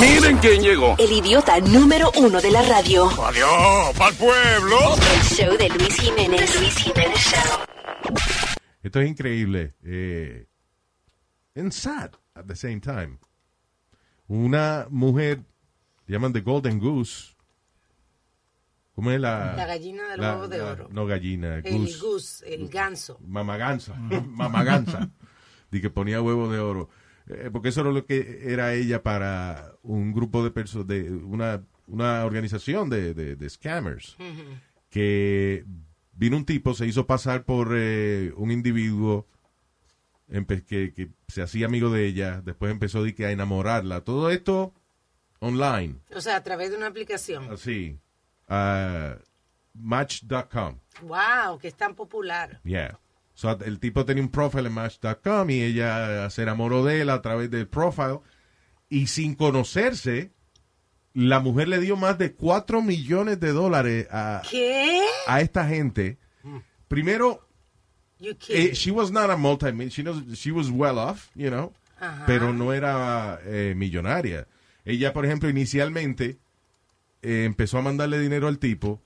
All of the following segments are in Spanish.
Miren quién llegó. El idiota número uno de la radio. Adiós, pa'l pueblo. El show de Luis Jiménez. Luis Jiménez Show. Esto es increíble. Eh, and sad at the same time. Una mujer, llaman The Golden Goose. ¿Cómo es la? La gallina del la- huevo de la- oro. No gallina, El goose. goose, el ganso. Mamaganza. Mamaganza. De que ponía huevo de oro. Eh, porque eso era lo que era ella para un grupo de personas, de una, una organización de, de- de scammers. Que vino un tipo, se hizo pasar por eh, un individuo que, que se hacía amigo de ella, después empezó de que a enamorarla. Todo esto online, O sea, a través de una aplicación. así. ah, Match.com. Wow, que es tan popular. Yeah. So, el tipo tenía un profile en Match.com y ella se enamoró de él a través del profile. Y sin conocerse, la mujer le dio más de 4 millones de dólares a, ¿Qué? a esta gente. Primero, eh, she was not a multi she, knows- she was well off, you know, pero no era eh, millonaria. Ella, por ejemplo, inicialmente eh, empezó a mandarle dinero al tipo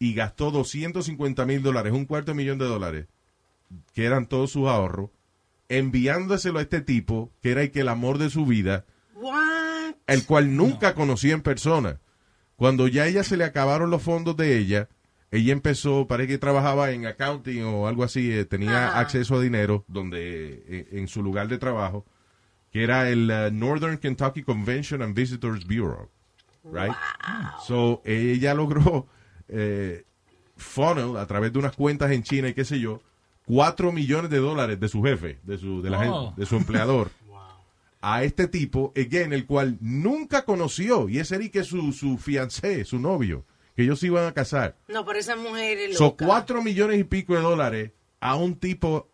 y gastó 250 mil dólares, un cuarto de millón de dólares, que eran todos sus ahorros, enviándoselo a este tipo, que era el que el amor de su vida, What? el cual nunca conoció en persona. Cuando ya a ella se le acabaron los fondos de ella, ella empezó, parece que trabajaba en accounting o algo así, eh, tenía acceso a dinero donde eh, en su lugar de trabajo, que era el eh, Northern Kentucky Convention and Visitors Bureau, right? So ella logró eh, funnel a través de unas cuentas en China y qué sé yo, cuatro millones de dólares de su jefe, de su, de la Oh. gente- de su empleador a este tipo, again, el cual nunca conoció, y ese era que su, su fiancé, su novio, que ellos se iban a casar. No, pero esa mujer es Son loca. cuatro millones y pico de dólares a un tipo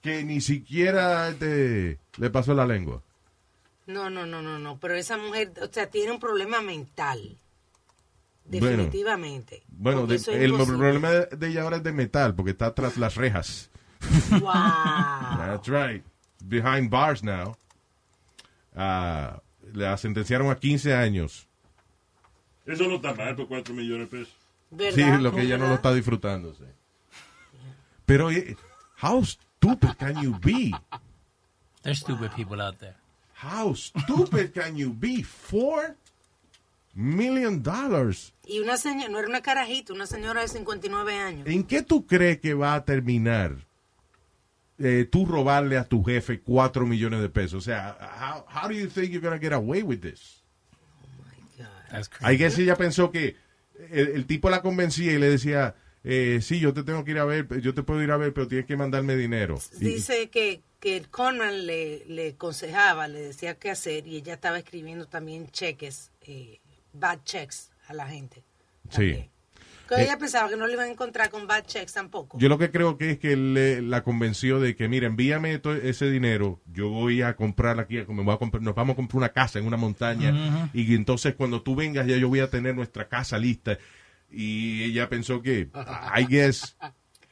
que ni siquiera este, le pasó la lengua. No, no, no, no, no. Pero esa mujer, o sea, tiene un problema mental. Definitivamente. Bueno, de- el imposible. problema de, ella ahora es de metal, porque está tras las rejas. Wow. That's right. Behind bars now. Ah, la sentenciaron a 15 años. Eso no está mal por 4 millones de pesos. ¿Verdad? Sí, lo que ella no lo está disfrutando. sí. Pero, eh, how stupid can you be? There's stupid people out there. How stupid can you be? Four million dollars. Y una señora, no era una carajita, una señora de 59 años. ¿En qué tú crees que va a terminar eh, tú robarle a tu jefe cuatro millones de pesos? O sea, how, how do you think you're going to get away with this? That's I crazy. guess ella pensó que el, el tipo la convencía y le decía, eh, sí, yo te tengo que ir a ver, yo te puedo ir a ver, pero tienes que mandarme dinero. Y- Dice que, que el Conman le, le aconsejaba, le decía qué hacer y ella estaba escribiendo también cheques, eh, bad checks a la gente. sí. Que ella pensaba que no le iban a encontrar con bad checks tampoco. Yo lo que creo que es que él le- la convenció de que, mira, envíame todo ese dinero, yo voy a comprar aquí, me voy a comprar, nos vamos a comprar una casa en una montaña y entonces cuando tú vengas ya yo voy a tener nuestra casa lista. Y ella pensó que, I guess,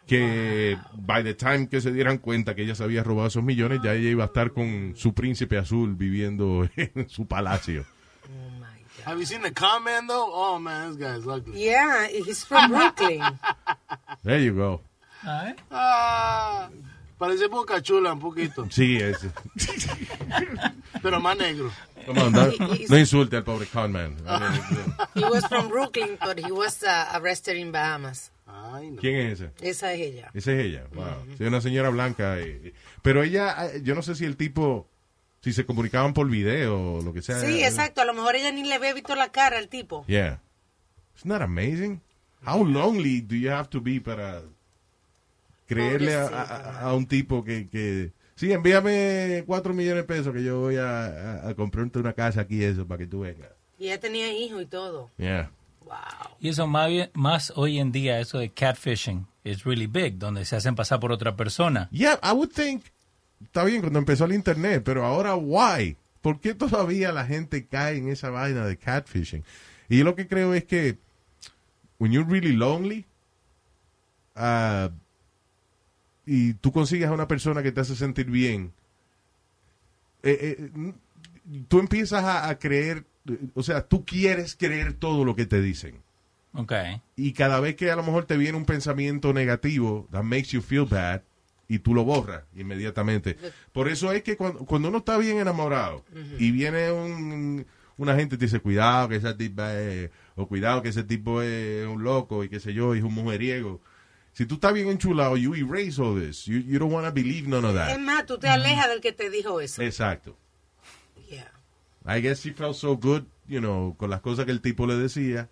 que by the time que se dieran cuenta que ella se había robado esos millones, ya ella iba a estar con su príncipe azul viviendo en su palacio. Oh. Have you seen the con man though? Oh man, this guy's ugly. Yeah, he's from Brooklyn. There you go. Right. Ah, parece Boca Chula un poquito, Sí, ese. pero más negro. Come on, no, no insulte al pobre con man. I mean, He was from Brooklyn, but he was uh, arrested in Bahamas. Ay, no. ¿Quién es ese? Esa es ella. Esa es ella. Wow. Sí, una señora blanca. eh, eh. Pero ella, eh, yo no sé si el tipo, si se comunicaban por video o lo que sea. Sí, exacto. A lo mejor ella ni le había visto la cara al tipo. Yeah. Isn't that amazing? How lonely do you have to be para creerle a, a- a un tipo que, que, sí, envíame cuatro millones de pesos que yo voy a, a, a comprarte una casa aquí eso para que tú vengas. Y ella tenía hijo y todo. Yeah. Wow. Y eso más, bien- más hoy en día, eso de catfishing, is really big, donde se hacen pasar por otra persona. Yeah, I would think, está bien cuando empezó el internet, pero ahora why? ¿Por qué todavía la gente cae en esa vaina de catfishing? Y yo lo que creo es que when you're really lonely ah, y tú consigues a una persona que te hace sentir bien, eh, eh, tú empiezas a, a creer, o sea, tú quieres creer todo lo que te dicen. Ok. Y cada vez que a lo mejor te viene un pensamiento negativo, that makes you feel bad, y tú lo borras inmediatamente. Por eso es que cuando, cuando uno está bien enamorado y viene un, una gente y te dice, cuidado que esa tipa es, o cuidado que ese tipo es un loco y qué sé yo, y es un mujeriego. Si tú estás bien enchulado, you erase all this. You, you don't want to believe none of Es that. más, tú te alejas del que te dijo eso. Exacto. Yeah. I guess she felt so good, you know, con las cosas que el tipo le decía,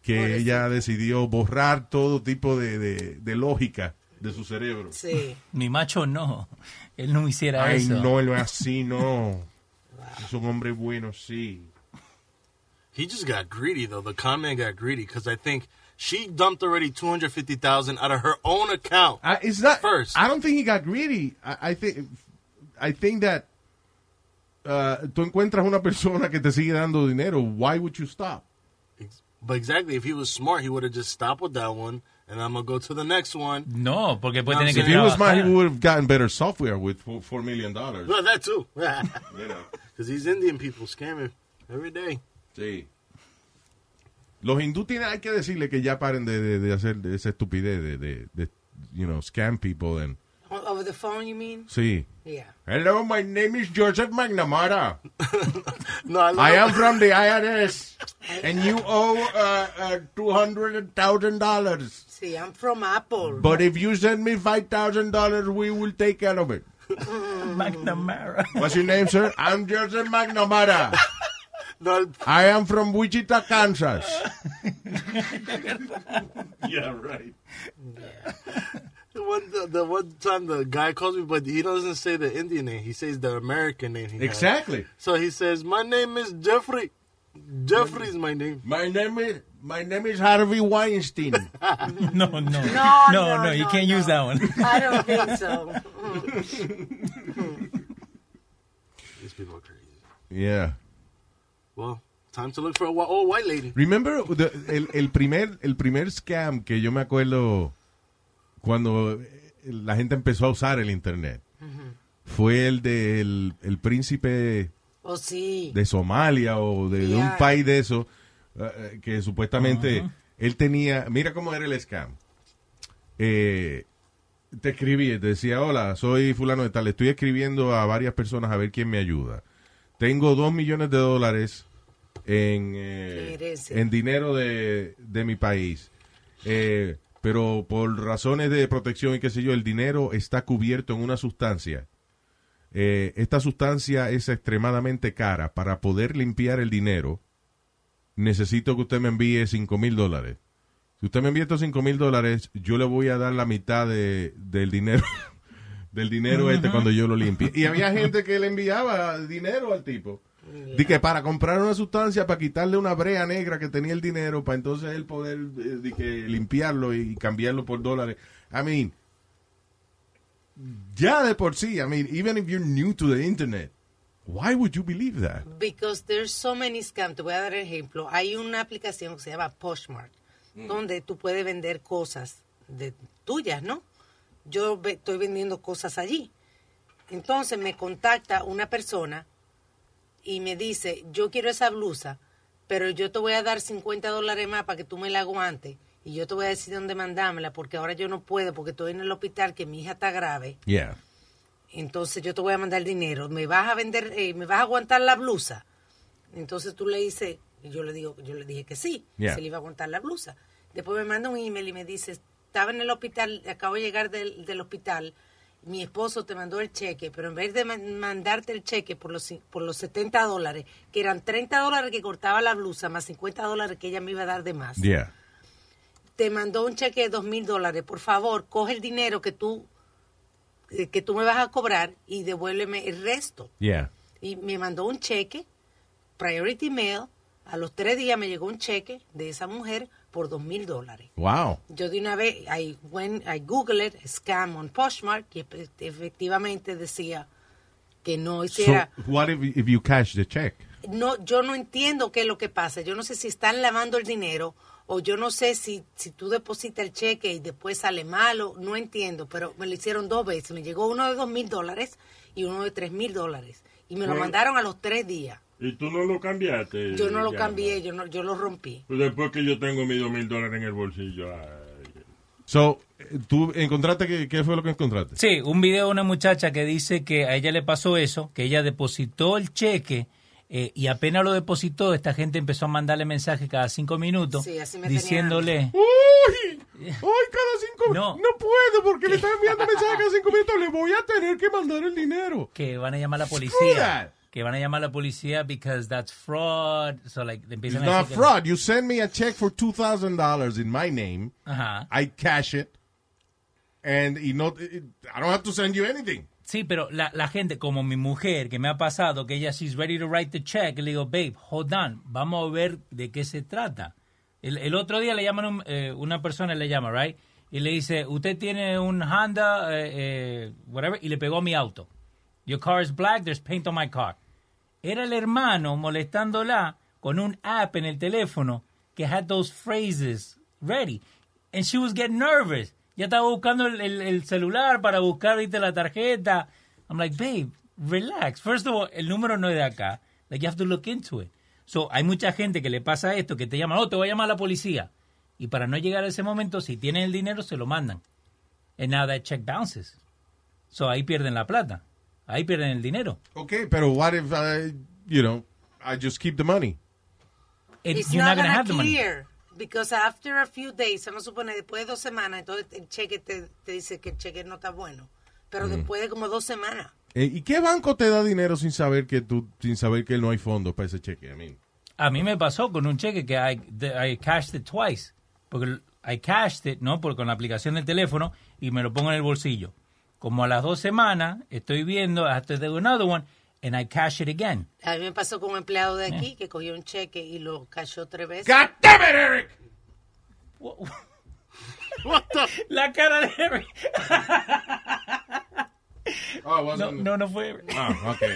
que ella decidió borrar todo tipo de, de, de lógica de su cerebro. Sí. Mi macho no. Él no hiciera Ay, eso. no, él no es así, no. Es un hombre bueno, sí. He just got greedy though. The con man got greedy because I think she dumped already two hundred fifty thousand out of her own account. I, it's not, First. I don't think he got greedy. I, I think, I think that uh, tú encuentras una persona que te sigue dando dinero. Why would you stop? But exactly, if he was smart, he would have just stopped with that one, and I'm gonna go to the next one. No, porque tiene I'm que If he was smart, he would have gotten better software with four, four million dollars. Well, that too, You know. because these Indian people scamming every day. Sí. Los hindú tienen, hay que decirle que ya paren de, de, de hacer de esa estupidez de, de, de, you know, scam people and, Over the phone, you mean? sí. Yeah. Hello, my name is Joseph McNamara. No, I, I am from the IRS, and you owe uh, uh, two hundred thousand dollars. Sí, I'm from Apple. But if you send me five thousand dollars, we will take care of it. McNamara. What's your name, sir? I'm Joseph McNamara. No, I am from Wichita, Kansas. Yeah, right. the one the, the one time the guy calls me, but he doesn't say the Indian name. He says the American name. He has. Exactly. So he says, "My name is Jeffrey. Jeffrey's my name." My name is my name is Harvey Weinstein. No, no. No, no, no, no, you can't no. use that one. I don't think so. These people are crazy. yeah. Well, time to look for a old white lady. Remember the- el, el primer el primer scam que yo me acuerdo cuando la gente empezó a usar el internet. Fue el del el príncipe Oh, sí. de Somalia o de, de un país de eso eh, que supuestamente él tenía mira cómo era el scam. Eh, te escribí te decía hola soy fulano de tal estoy escribiendo a varias personas a ver quién me ayuda. Tengo dos millones de dólares en, eh, en dinero de, de mi país. Eh, pero por razones de protección y qué sé yo el dinero está cubierto en una sustancia eh, esta sustancia es extremadamente cara. Para poder limpiar el dinero, necesito que usted me envíe 5 mil dólares. Si usted me envía estos 5 mil dólares, yo le voy a dar la mitad de, del dinero del dinero este cuando yo lo limpie. Y había gente que le enviaba dinero al tipo. Di que para comprar una sustancia, para quitarle una brea negra que tenía el dinero, para entonces él poder eh, di que limpiarlo y cambiarlo por dólares. I mean, ya de por sí, I mean, even if you're new to the internet, why would you believe that? Because there's so many scams. Te voy a dar ejemplo. Hay una aplicación que se llama Poshmark, donde tú puedes vender cosas de tuyas, ¿no? Yo ve- estoy vendiendo cosas allí. Entonces me contacta una persona y me dice, yo quiero esa blusa, pero yo te voy a dar 50 dólares más para que tú me la aguantes y yo te voy a decir dónde mandármela porque ahora yo no puedo porque estoy en el hospital que mi hija está grave. Yeah. Entonces yo te voy a mandar dinero. ¿Me vas a vender, eh, me vas a aguantar la blusa? Entonces tú le dices, y yo le digo, yo le dije que sí, Yeah. se le iba a aguantar la blusa. Después me manda un email y me dice, estaba en el hospital, acabo de llegar del, del hospital, mi esposo te mandó el cheque, pero en vez de man- mandarte el cheque por los, por los 70 dólares, que eran 30 dólares que cortaba la blusa, más 50 dólares que ella me iba a dar de más, Yeah. te mandó un cheque de dos mil dólares. Por favor, coge el dinero que tú, eh, que tú me vas a cobrar y devuélveme el resto. Yeah. Y me mandó un cheque, Priority Mail. A los tres días me llegó un cheque de esa mujer por dos mil dólares. Wow. Yo de una vez, I, went, I googled scam on Poshmark, y efe- efectivamente decía que no So, hiciera... what if, if you cash the check? no, yo no entiendo qué es lo que pasa. Yo no sé si están lavando el dinero o yo no sé si, si tú depositas el cheque y después sale malo. No entiendo, pero me lo hicieron dos veces. Me llegó uno de dos mil dólares y uno de tres mil dólares. Y me lo mandaron a los tres días. Y tú no lo cambiaste. Yo no lo Ya, cambié, yo, no, yo lo rompí. Pues después que yo tengo mis dos mil dólares en el bolsillo. ay. So, ¿tú encontraste qué, qué fue lo que encontraste? Sí, un video de una muchacha que dice que a ella le pasó eso, que ella depositó el cheque eh, y apenas lo depositó, esta gente empezó a mandarle mensajes cada cinco minutos Sí, así me diciéndole... ¡Uy! ¡Ay, cada cinco No. No puedo porque le están enviando mensajes cada cinco minutos. Le voy a tener que mandar el dinero. que van a llamar a la policía. Que van a llamar a la policía because that's fraud. So like, le It's not que- fraud. You send me a check for $2,000 in my name. Ajá. I cash it. And y no, I don't have to send you anything. Sí, pero la, la gente, como mi mujer, que me ha pasado, que ella, she's ready to write the check, le digo, babe, hold on, vamos a ver de qué se trata. El, el otro día le llaman, un- eh, una persona le llama, right? Y le dice, usted tiene un Honda, eh, eh, whatever, y le pegó a mi auto. Your car is black, there's paint on my car. Era el hermano molestándola con un app en el teléfono que had those phrases ready. And she was getting nervous. Ya estaba buscando el, el- el celular para buscar, la tarjeta. I'm like, babe, relax. First of all, el número no es de acá. Like, you have to look into it. So, hay mucha gente que le pasa esto, que te llama, oh, te voy a llamar a la policía. Y para no llegar a ese momento, si tienen el dinero, se lo mandan. And now that check bounces. So, ahí pierden la plata. Ahí pierden el dinero. Okay, pero what if, I, you know, I just keep the money? It- It's you're not, not going to gonna have the money. Because after a few days, vamos a suponer, después de dos semanas, entonces el cheque te, te dice que el cheque no está bueno. Pero después de como dos semanas. Eh, ¿Y qué banco te da dinero sin saber que tú, sin saber que no hay fondos para ese cheque? I mean, A mí me pasó con un cheque que I, the- I cashed it twice. Porque I cashed it, ¿no? Por, con la aplicación del teléfono y me lo pongo en el bolsillo. Como a las dos semanas estoy viendo, I have to do another one, and I cash it again. A mí me pasó con un empleado de aquí que cogió un cheque y lo cachó tres veces. God damn it, Eric! La cara de Eric. Oh, No, no, no fue Eric. Ah, okay.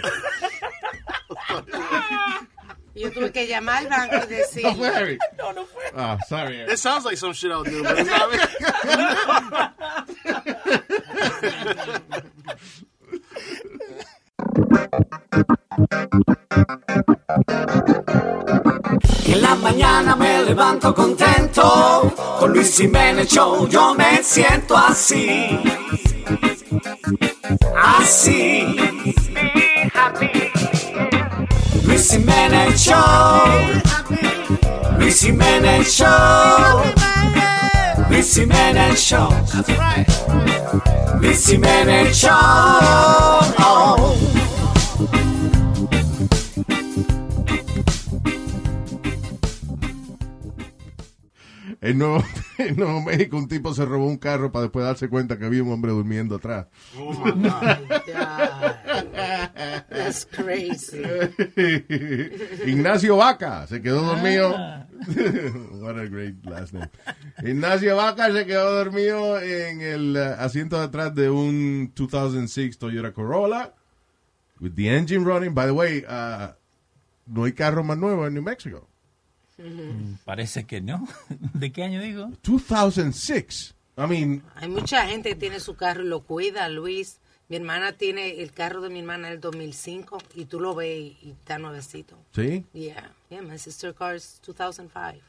Y yo tuve que llamar al banco y decir, No fue Eric. No, no fue. Ah, sorry, Eric. It sounds like some shit I'll do, but it's not me. En la mañana me levanto contento, con Luis Jiménez Show yo me siento así, así. Luis Jiménez Show, Luis Jiménez Show, Luis Jiménez Show, Luis Jiménez Show. En Nuevo, en Nuevo México un tipo se robó un carro para después darse cuenta que había un hombre durmiendo atrás. that's crazy. Ignacio Vaca se quedó dormido. What a great last name. Ignacio Vaca se quedó dormido en el eh, asiento de atrás de un 2006 Toyota Corolla with the engine running. By the way, uh, no hay carro más nuevo en New Mexico. Parece que no. ¿De qué año digo? 2006. I mean, Hay mucha gente que tiene su carro y lo cuida, Luis. Mi hermana tiene el carro de mi hermana del 2005 y tú lo ves y está nuevecito. ¿sí? Yeah, yeah, my sister car is 2005.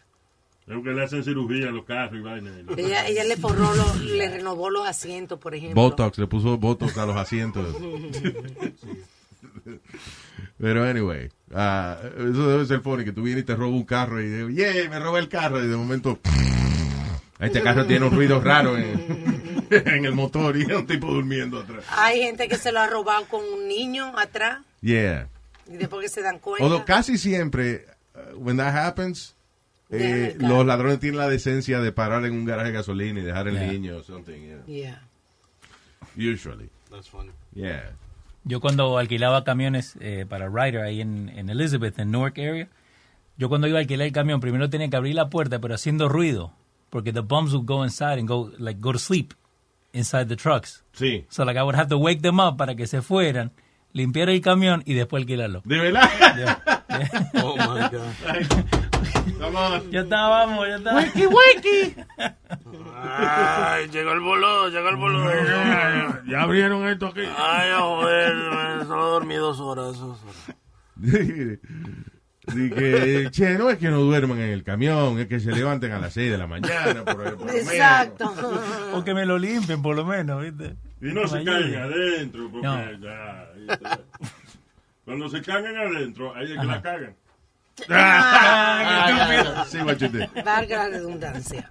Es que le hacen cirugía a los carros y vaina. Ella, ella le forró, los- le renovó los asientos, por ejemplo. Botox, le puso Botox a los asientos. Pero anyway, ah, eso debe ser funny, que tú vienes y te robas un carro y digo, yeah, me robé el carro y de momento, este carro tiene un ruido raro en, en el motor y hay un tipo durmiendo atrás. Hay gente que se lo ha robado con un niño atrás Yeah. y después que se dan cuenta. Although casi siempre, uh, when that happens, eh, los ladrones tienen la decencia de parar en un garaje de gasolina y dejar el Yeah. niño o something, yeah. Yeah. Usually, That's funny. yeah. Yo cuando alquilaba camiones eh, para Ryder ahí en, en Elizabeth, en Newark area, yo cuando iba a alquilar el camión primero tenía que abrir la puerta pero haciendo ruido porque the bums would go inside and go like go to sleep inside the trucks. Sí. So like I would have to wake them up para que se fueran, limpiar el camión y después alquilarlo. ¿De verdad? Oh my god. Come on. Ya estábamos, ya estábamos. Wakey, wakey. Ay, llegó el bolo, llegó el bolo. Ya abrieron esto aquí. Ay, joder, solo dormí dos horas. dos horas. Así que, che, no es que no duerman en el camión, es que se levanten a las 6 de la mañana. Por, por lo menos. Exacto. O que me lo limpien, por lo menos, ¿viste? Y no se caigan adentro, porque No. ya, ya. Cuando se cagan adentro, ahí es que la cagan. Ah, sí, what you did. Valga la redundancia.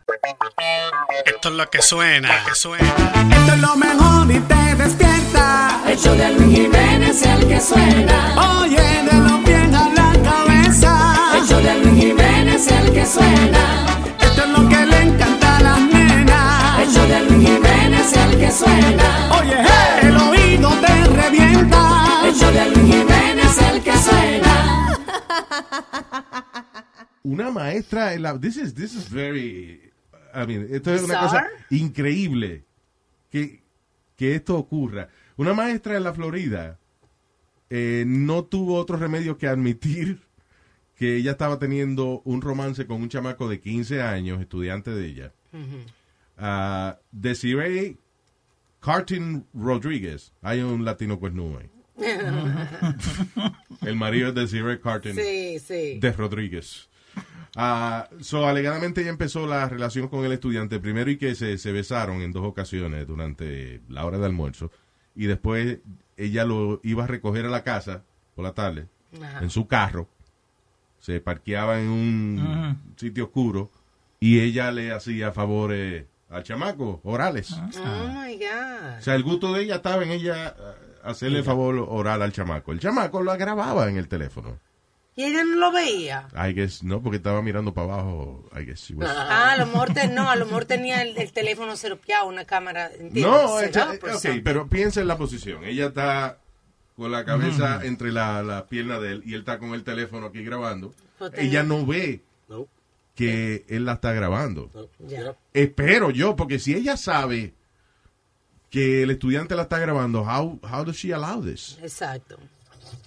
Esto es lo que suena, que suena. Esto es lo mejor y te despierta. El show de Luis Jiménez es el que suena. Oye, de los pies a la cabeza. El show de Luis Jiménez es el que suena. Esto es lo que le encanta a las nenas. El show de Luis Jiménez es el que suena. Oye, hey, el oído te revienta. El show de Luis Jiménez el que suena. Una maestra, en la, this is, this is very, I mean, esto es una cosa increíble que, que esto ocurra. Una maestra en la Florida eh, no tuvo otro remedio que admitir que ella estaba teniendo un romance con un chamaco de 15 años, estudiante de ella. Ah, Desiree Cartin Rodríguez. Hay un latino cuernudo ahí. El marido Cartin Sí, sí. de Rodríguez. Ah, so, alegadamente ella empezó la relación con el estudiante primero y que se, se besaron en dos ocasiones durante la hora de almuerzo y después ella lo iba a recoger a la casa por la tarde Ajá. en su carro se parqueaba en un sitio oscuro y ella le hacía favores al chamaco orales Oh my God. o sea el gusto de ella estaba en ella hacerle favor oral al chamaco el chamaco lo grababa en el teléfono Y ella no lo veía. I guess no, porque estaba mirando para abajo. I guess she was- Ah, a lo mejor te- no, a lo mejor tenía el, el teléfono seropeado, una cámara. No, Set echa- up or ok, something. pero piensa en la posición. Ella está con la cabeza entre la, la pierna de él y él está con el teléfono aquí grabando. Pues Ella no ve que él la está grabando. Espero yo, porque si ella sabe que el estudiante la está grabando, how, how does she allow this? Exacto.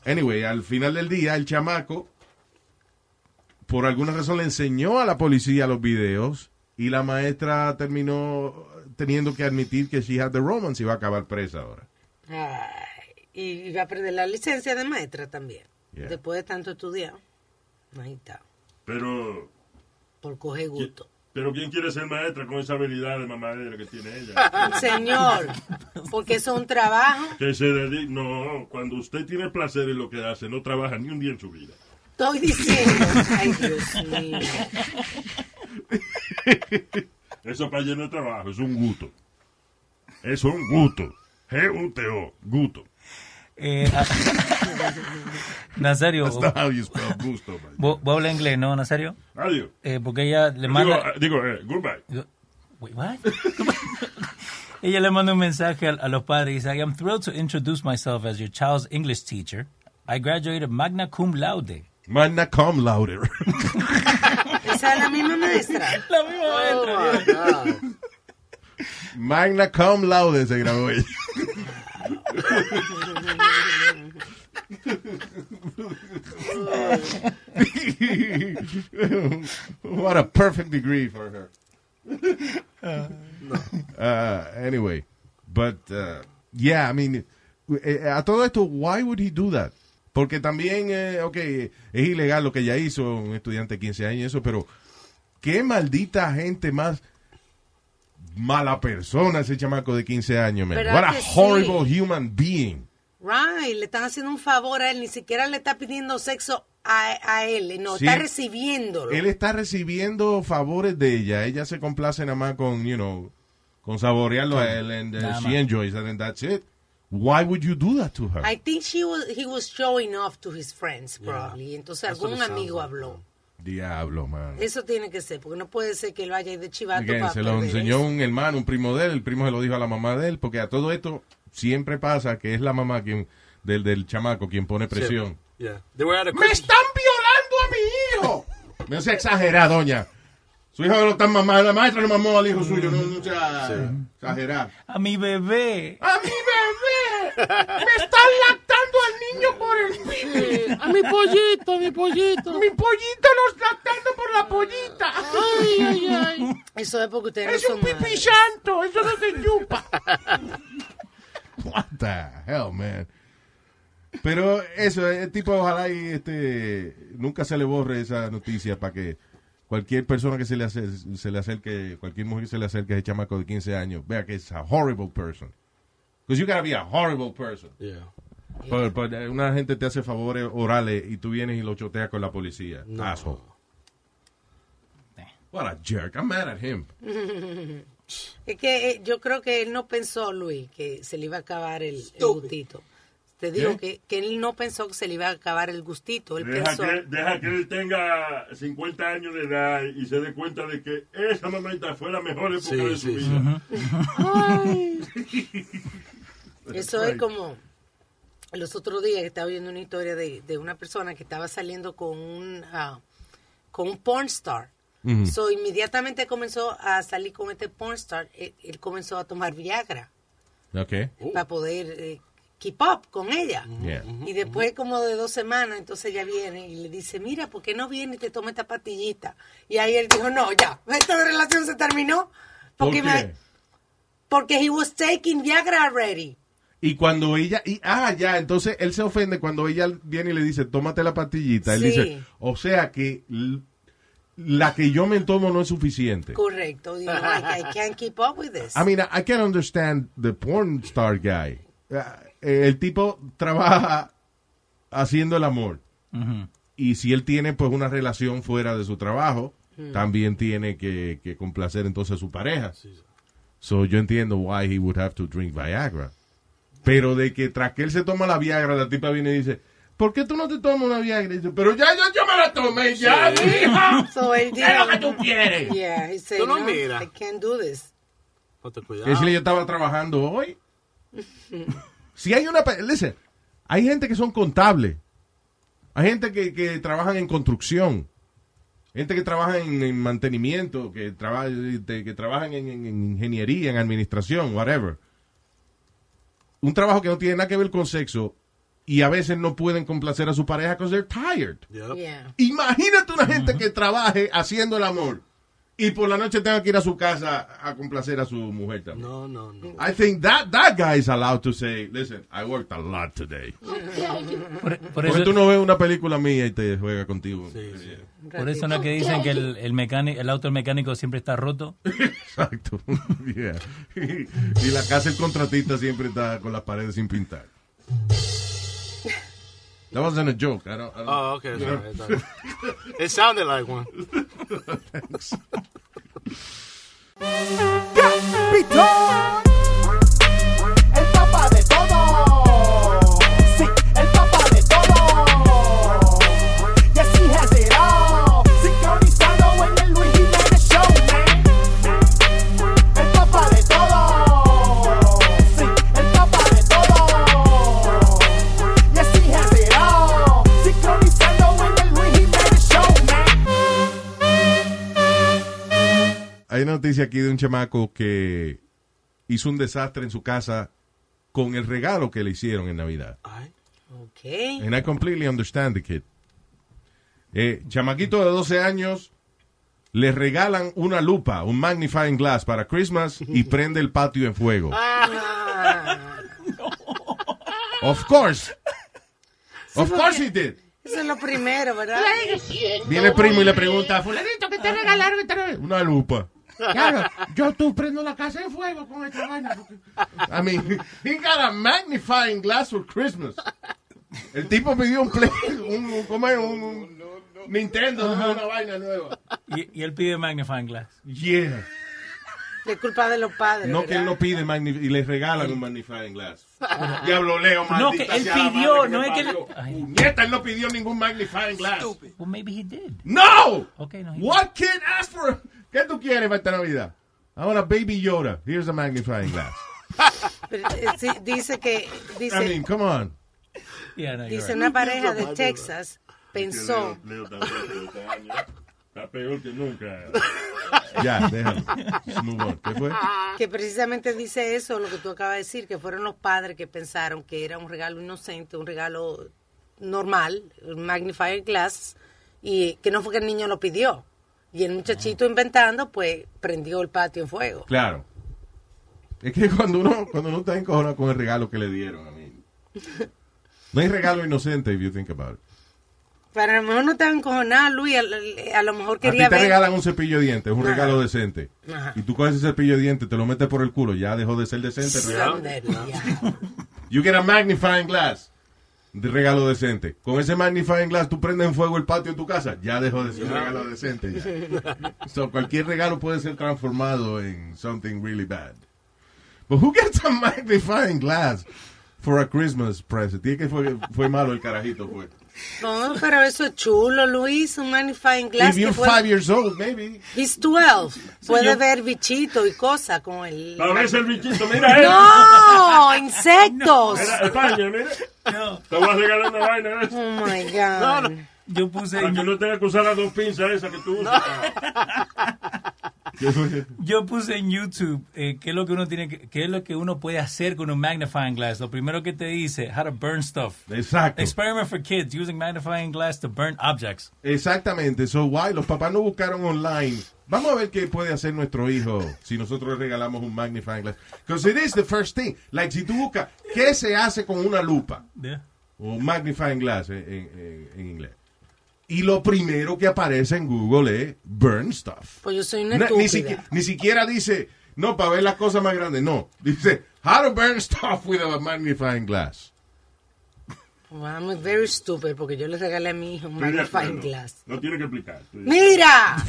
Anyway, al final del día, el chamaco, por alguna razón, le enseñó a la policía los videos y la maestra terminó teniendo que admitir que she had the romance y va a acabar presa ahora. Ay, y iba a perder la licencia de maestra también. Yeah. Después de tanto estudiar. Ahí está. Pero, Por coger gusto. Pero ¿quién quiere ser maestra con esa habilidad de mamadera que tiene ella? Señor, porque eso es un trabajo. Que se dedique. No, cuando usted tiene placer en lo que hace, no trabaja ni un día en su vida. Estoy diciendo. Ay, Dios mío. Eso para lleno de trabajo, es un gusto. Es un gusto. G-U-T-O, gusto. Eh, ah, Nazario, That's not how you spell gusto. man. vos, vos hablas inglés, ¿no, Nazario? Adiós. Eh, porque ella le Digo, manda... ah, digo eh, goodbye. Wait, what? Ella le manda un mensaje a, a los padres y dice, I am thrilled to introduce myself as your child's English teacher. I graduated magna cum laude. Magna cum laude. Esa es la misma maestra. La misma Oh, maestra. my God. Magna cum laude se grabó ella. what a perfect degree for her. Uh, anyway, but uh, yeah, I mean, eh, a todo esto, why would he do that? Porque también, eh, ok, es ilegal lo que ella hizo, un estudiante de 15 años eso, pero qué maldita gente más mala persona ese chamaco de 15 años, man. ¿Verdad What a sí? horrible human being. Right, le están haciendo un favor a él, ni siquiera le está pidiendo sexo a, a él, no, Sí. está recibiéndolo. Él está recibiendo favores de ella. Ella se complace nada más con, you know, con saborearlo a él. And uh, she enjoys it and that's it. Why would you do that to her? I think she was, he was showing off to his friends, probably. Entonces That's what algún amigo like, habló. Diablo, man. Eso tiene que ser, porque no puede ser que él vaya a ir de chivato Again, para se lo enseñó eso. un hermano, un primo de él. El primo se lo dijo a la mamá de él. Porque a todo esto siempre pasa que es la mamá quien, del, del chamaco quien pone presión. Yeah. A ¡Me están violando a mi hijo! No sea exagerada, doña. Su hijo lo están mamando. La maestra lo mamó al hijo suyo. No, no sea exagerada. A mi bebé. ¡A mi bebé! ¡Me están lactando al niño por el pipi. A mi pollito, mi pollito. Mi pollito los tratando por la pollita. Ay, ay, ay. Eso es porque ustedes Es no un madres. santo, eso no se chupa. What the hell, man. Pero eso, el tipo, ojalá y este, nunca se le borre esa noticia para que cualquier persona que se le, ace- se le acerque, cualquier mujer que se le acerque a ese chamaco de 15 años, vea que es a horrible person. Because you gotta be a horrible person. Yeah. Por- por- una gente te hace favores orales y tú vienes y lo choteas con la policía. No. Asshole. What a jerk. I'm mad at him. Es que eh, yo creo que él no pensó, Luis, que se le iba a acabar el, el gustito. Te digo que, que él no pensó que se le iba a acabar el gustito. Él Deja pensó. que, deja que él tenga 50 años de edad y se dé cuenta de que esa mamita fue la mejor época Sí, de su sí, vida. Eso es como los otros días que estaba viendo una historia de, de una persona que estaba saliendo con un ah, con un porn star. So inmediatamente comenzó a salir con este porn star, él, él comenzó a tomar Viagra Okay. para poder eh, keep up con ella. Yeah. Y después como de dos semanas, entonces ella viene y le dice, mira, ¿por qué no viene y te toma esta pastillita? Y ahí él dijo, no, ya, esta relación se terminó. ¿Por Porque, qué? me- porque he was taking Viagra already. Y cuando ella, y, ah, ya, entonces él se ofende cuando ella viene y le dice, tómate la pastillita. Él Sí. dice, o sea que la que yo me tomo no es suficiente. Correcto. I, I can't keep up with this. I mean, I, I can understand the porn star guy. Ah, eh, el tipo trabaja haciendo el amor. Y si él tiene pues una relación fuera de su trabajo, también tiene que, que complacer entonces a su pareja. So yo entiendo why he would have to drink Viagra. Pero de que tras que él se toma la Viagra, la tipa viene y dice, ¿por qué tú no te tomas una Viagra? Pero ya, ya, yo me la tomé, ya, hija. So él ¿Qué es lo dijo- que tú quieres? Yeah, he said, Tú no no, mira. I can't do this. Ponte cuidado. si yo estaba trabajando hoy. Si hay una... Listen, hay gente que son contables. Hay gente que, que trabajan en construcción. Gente que trabaja en, en mantenimiento, que, traba- de- que trabajan en, en- en ingeniería, en administración, whatever. Un trabajo que no tiene nada que ver con sexo y a veces no pueden complacer a su pareja because they're tired. Yep. Yeah. Imagínate una gente que trabaje haciendo el amor y por la noche tenga que ir a su casa a complacer a su mujer también. No, no, no. I think that that guy is allowed to say, listen, I worked a lot today. Por, por Porque eso, tú no ves una película mía y te juega contigo. Sí, sí. por eso no es que dicen que el, el, mecánico, el auto mecánico siempre está roto. Exacto. Yeah. Y, y la casa del contratista siempre está con las paredes sin pintar. That wasn't a joke. I don't, I don't- Oh, okay. Sorry. I thought- It sounded like one. Pitón, noticia aquí de un chamaco que hizo un desastre en su casa con el regalo que le hicieron en Navidad. Ay. Okay. And I completely understand the kid. Eh, chamaquito de 12 años le regalan una lupa, un magnifying glass para Christmas y prende el patio en fuego. Ah, Of course. Of course he did. eso es lo primero, ¿verdad? Viene el primo y le pregunta, fulanito, ¿qué te regalaron esta Navidad?" Una lupa. Claro, yo tú prendo la casa en fuego con esta vaina. porque- I mean, he got a magnifying glass for Christmas. El tipo pidió un play, un, un, ¿cómo es? un, un Nintendo, ¿no? una vaina nueva. Y, y él pide magnifying glass. Yeah. Es culpa de los padres. No que él ¿verdad? no pide y le regalan un magnifying glass. Diablo Leo, No, que él pidió, que no es que él-. Puñeta, él no pidió ningún magnifying glass. Well, maybe he did. No! Okay, no, he What kid asked for ¿Qué tú quieres para esta Navidad? Ahora Baby Yoda. Here's a magnifying glass. Pero, eh, sí, dice que dice, I mean, come on. Yeah, no, dice right. una pareja de Texas pensó Leo, Leo también tiene año. Está peor que nunca. Ya, déjalo. ¿Qué fue? Que precisamente dice eso, lo que tú acabas de decir, que fueron los padres que pensaron que era un regalo inocente, un regalo normal, un magnifier glass, y que no fue que el niño lo pidió. Y el muchachito inventando, pues prendió el patio en fuego. Claro. Es que cuando uno, cuando uno está encojonado con el regalo que le dieron, a mí. No hay regalo inocente if you think about it. Pero a lo mejor no estaba encojonado, Luis, a, a lo mejor A ti quería te ver... regalan un cepillo de dientes, es un Ajá. regalo decente. Ajá. Y tú coges ese cepillo de dientes, te lo metes por el culo, ya dejó de ser decente. el regalo. You get a magnifying glass. De regalo decente. Con ese magnifying glass tú prendes en fuego el patio de tu casa, ya dejó de ser un regalo decente. ya. So, cualquier regalo puede ser transformado en something really bad. But who gets a magnifying glass for a Christmas present? Tiene que fue, fue malo el carajito, fue. No, pero eso es chulo, Luis, un magnifying glass. If que you're fue- five years old, maybe. He's 12. Puede yo- ver bichitos y cosas con el... A veces el bichito, mira él. ¡No! ¡Insectos! Mira, España, mira. No, Te voy a regalar una vaina eso. Oh my God. yo puse, Para que no tengas que usar las dos pinzas esas que tú usas. ¿Qué fue? yo puse en YouTube eh, qué es lo que uno tiene que, qué es lo que uno puede hacer con un magnifying glass. Lo primero que te dice, how to burn stuff. Exacto. Experiment for kids using magnifying glass to burn objects. Exactamente. So, why? Los papás no buscaron online. Vamos a ver qué puede hacer nuestro hijo si nosotros le regalamos un magnifying glass. Because it is the first thing. Like, si tú buscas, ¿qué se hace con una lupa? Yeah. O magnifying glass en, en- en inglés. Y lo primero que aparece en Google es burn stuff. Pues yo soy una Na- ni, siquiera dice, no, para ver las cosas más grandes. No. Dice, how to burn stuff with a magnifying glass. Well, I'm very stupid porque yo le regalé a mi hijo un magnifying glass. No tiene que explicar. ¡Mira!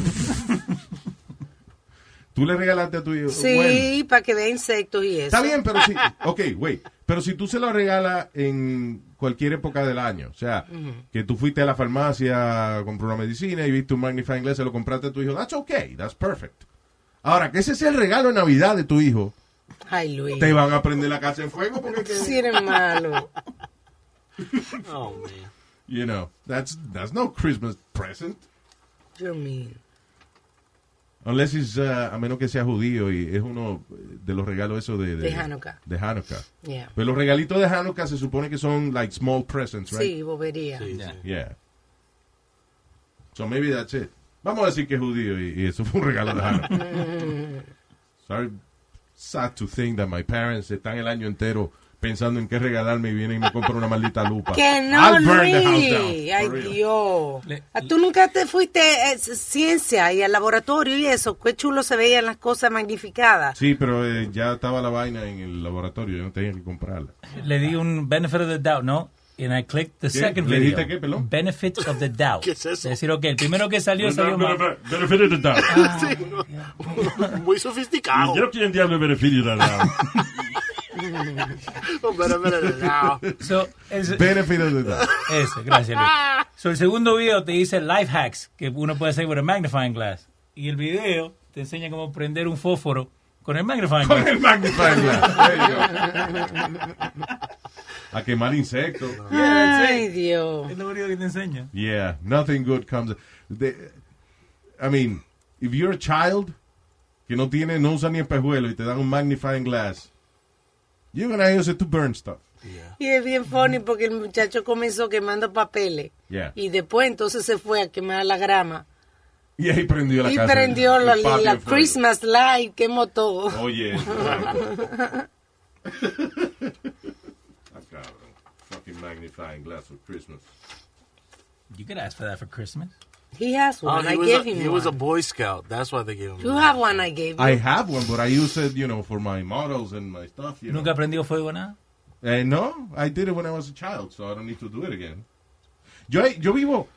Tú le regalaste a tu hijo. Bueno. Sí, para que vea insectos y eso. Está bien, pero si, ok, wait, pero si tú se lo regalas en cualquier época del año, o sea, que tú fuiste a la farmacia, compró una medicina y viste un magnifying glass, se lo compraste a tu hijo, that's okay, that's perfect. Ahora, que ese sea el regalo de Navidad de tu hijo, Ay, Luis. te van a prender la casa en fuego porque, que- Sí eres malo. Oh, man. you know, that's, that's no Christmas present. You're mean. Unless it's, uh, a menos que sea judío y es uno de los regalos esos de, De Hanukkah. De Hanukkah. Yeah. Pero los regalitos de Hanukkah se supone que son like small presents, right? Sí, bobería. Sí, Yeah. sí. Yeah. So maybe that's it. Vamos a decir que es judío y, y eso fue un regalo de Hanukkah. Sorry, sad to think that my parents están el año entero pensando en qué regalarme y vienen y me compran una maldita lupa. Que no, I'll burn the house down, Luis. Ay. Dios. Le- Ah, Tú nunca te fuiste a ciencia y al laboratorio y eso. Qué chulo se veían las cosas magnificadas. Sí, pero eh, ya estaba la vaina en el laboratorio, yo no tenía que comprarla. Le di un benefit of the doubt, ¿no? And I clicked the ¿Qué? second ¿Le video. dijiste qué, pelón? Benefit of the doubt. ¿Qué es eso? Es decir, ok, el primero que salió salió mal. Beneficio de doubt. Sí, no. Muy sofisticado. ¿Y yo quién diablo es beneficio de doubt? So, el- Benefit of the doubt. Ese, gracias, Luis. So, el segundo video te dice life hacks que uno puede hacer con el magnifying glass. Y el video te enseña cómo prender un fósforo con el magnifying Con glass. el magnifying glass. There you go. A quemar insectos. Ay, Dios. Es lo único que te enseña. Yeah, nothing good comes. The- I mean, if you're a child que no tiene, no usa ni espejuelo y te dan un magnifying glass, you're gonna use it to burn stuff. Y es bien funny porque el muchacho comenzó quemando papeles. Yeah. Y después entonces se fue a quemar la grama. Y ahí prendió la y casa. prendió el la, la. Christmas light, quemó todo. Oye. ah, cabrón. Fucking magnifying glass for Christmas. You could ask for that for Christmas. He has Oh, one. he I was, gave a, him he one. was a Boy Scout. That's why they gave him You have one I gave you. I have one, but I use it, you know, for my models and my stuff. You ¿Nunca know. prendió fuego nada? Eh, no, I did it when I was a child, so I don't need to do it again. Yo, yo vivo,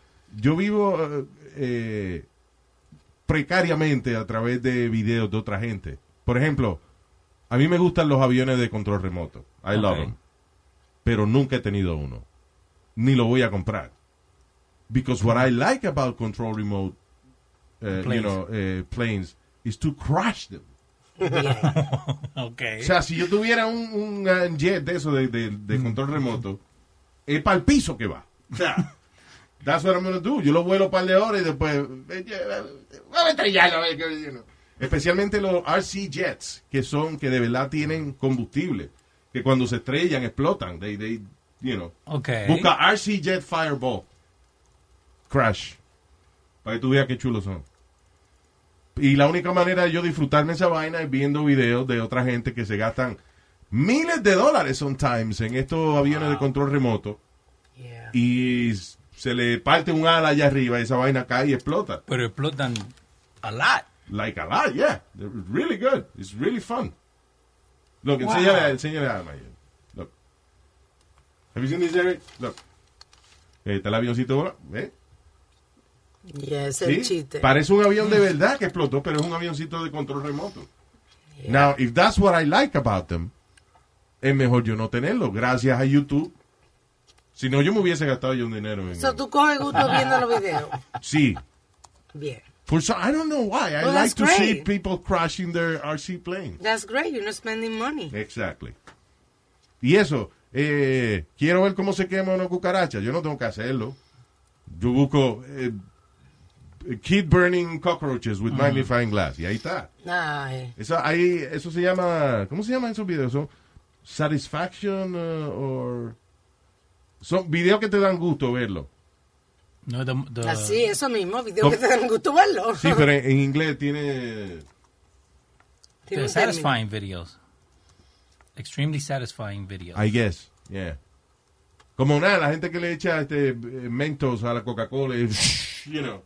yo vivo eh, eh, precariamente a través de videos de otra gente. Por ejemplo, a mí me gustan los aviones de control remoto. I love them. Pero nunca he tenido uno. Ni lo voy a comprar. Because what I like about control remote, eh, you Planes. know, eh, planes, is to crash them. Ok. O sea, si yo tuviera un, un, uh, jet de eso de, de- de control remoto, es para el piso que va. O sea, That's what I'm gonna do. Yo lo vuelo un par de horas y después. eh, eh, Vamos a estrellarlo. a ver qué- you know. Especialmente los RC jets, que son, que de verdad tienen combustible. Que cuando se estrellan explotan. They, they, you know. Ok. Busca RC Jet Fireball. Crash. Para que tú veas qué chulos son. Y la única manera de yo disfrutarme esa vaina es viendo videos de otra gente que se gastan miles de dólares sometimes en estos aviones de control remoto Yeah. y se le parte un ala allá arriba y esa vaina cae y explota. Pero explotan a lot. Like a lot, yeah. They're really good. It's really fun. Look, Wow. enséñale, enséñale a Alma. Look. Have you seen this, Eric? Look. Ahí está el avioncito, ¿verdad? Yeah, es el Sí, chiste. Parece un avión de verdad que explotó, pero es un avioncito de control remoto. Now, if that's what I like about them, es mejor yo no tenerlo, gracias a YouTube. Si no, yo me hubiese gastado yo un dinero en So, tú coges gusto viendo los videos. Sí. Bien. For some, I don't know why. I Well, like to see great. people crashing their RC planes. That's great. You're not spending money. Exactly. Y eso, eh, quiero ver cómo se quema una cucaracha. Yo no tengo que hacerlo. Yo busco eh, kid burning cockroaches with magnifying glass. Y ahí está. Ay. Eso, ahí, eso se llama, ¿cómo se llaman esos videos? Son satisfaction uh, or son videos que te dan gusto verlo. No, the- the- Así, eso mismo. Videos que te dan gusto verlo. Sí, pero en, en inglés tiene satisfying videos. Extremely satisfying videos. I guess, yeah. Como nada, la gente que le echa este eh, Mentos a la Coca-Cola, y, you know.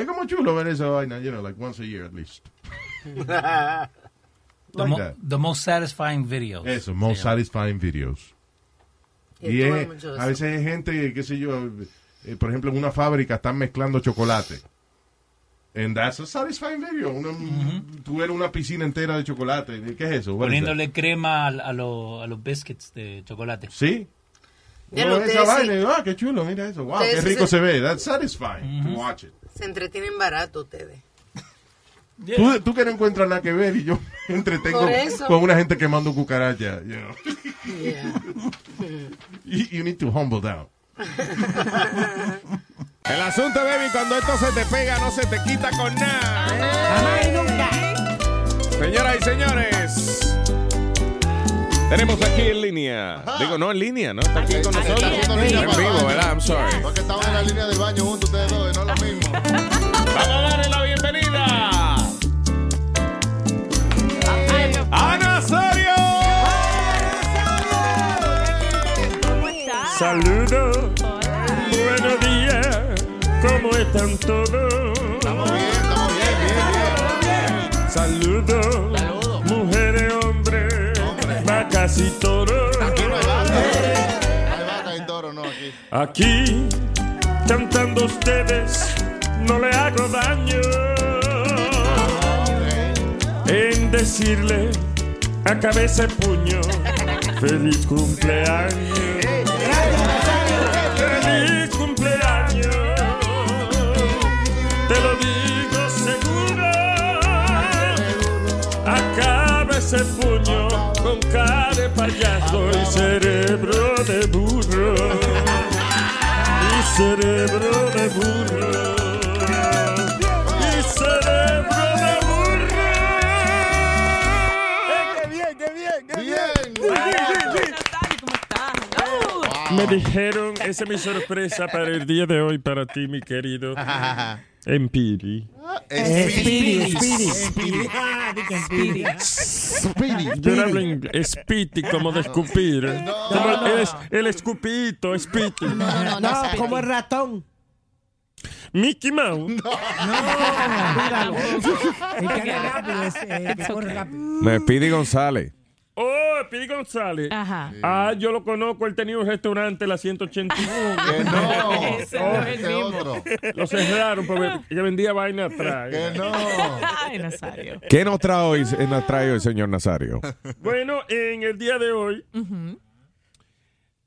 Es como chulo ver esa vaina, you know, like once a year at least. the, Like mo- that. the most satisfying videos. Eso, most satisfying videos. Y es- a veces hay gente, qué sé yo, eh, por ejemplo, en una fábrica están mezclando chocolate. And that's a satisfying video. Una, Tú eres una piscina entera de chocolate. ¿Qué es eso? Poniéndole crema a, a, lo- a los biscuits de chocolate. Sí. Ya te esa sí. vaina y, ah, qué chulo, mira eso. Wow, Ustedes qué sí rico se- se ve. That's satisfying to watch it. Se entretienen barato ustedes. Tú, tú que no encuentras nada que ver y yo me entretengo con una gente quemando cucaracha. You, know. Yeah. you, you need to humble down. El asunto, baby, cuando esto se te pega, no se te quita con nada. Jamás y nunca. Señoras y señores, tenemos aquí en línea. Digo, no en línea, ¿no? Está aquí con Está nosotros. haciendo línea En vivo, baño. ¿verdad? I'm sorry. Porque estaban en la línea del baño juntos ustedes dos, y no es lo mismo. Vamos a darle la bienvenida. ¡A Nazario! ¿Cómo estás? Saludos. Buenos días. ¿Cómo están todos? Estamos bien, estamos bien, bien, bien. Saludos. Aquí no hay vaca. Hay no, aquí. Aquí, cantando ustedes, no le hago daño. En decirle a cabeza y puño, feliz cumpleaños. Feliz cumpleaños. Te lo digo seguro. Acaba ese puño con cara de payaso y cerebro de burro. Y cerebro de burro. Y cerebro de burro. ¡Qué bien, qué bien, qué Bien. Natalie, ¿cómo estás? Me dijeron, esa es mi sorpresa para el día de hoy para ti, mi querido Empiri. Speedy, Speedy, Speedy. Ah, Speedy. Speedy. Yo no hablo inglés, Spiti, como de escupir. Como el, es- el escupito, Spiti. No, como el ratón. Mickey Mouse. Míralo. El que anda rápido es eh, el que corre rápido. Me pide González. Oh, Speedy González. Ajá. Ah, yo lo conozco, él tenía un restaurante en la 181. Que no. Ese no es el mismo. otro. Lo cerraron porque que vendía vaina atrás. Que no. Ay, Nazario. ¿Qué nos trae hoy, eh, nos trae hoy, señor Nazario? Bueno, en el día de hoy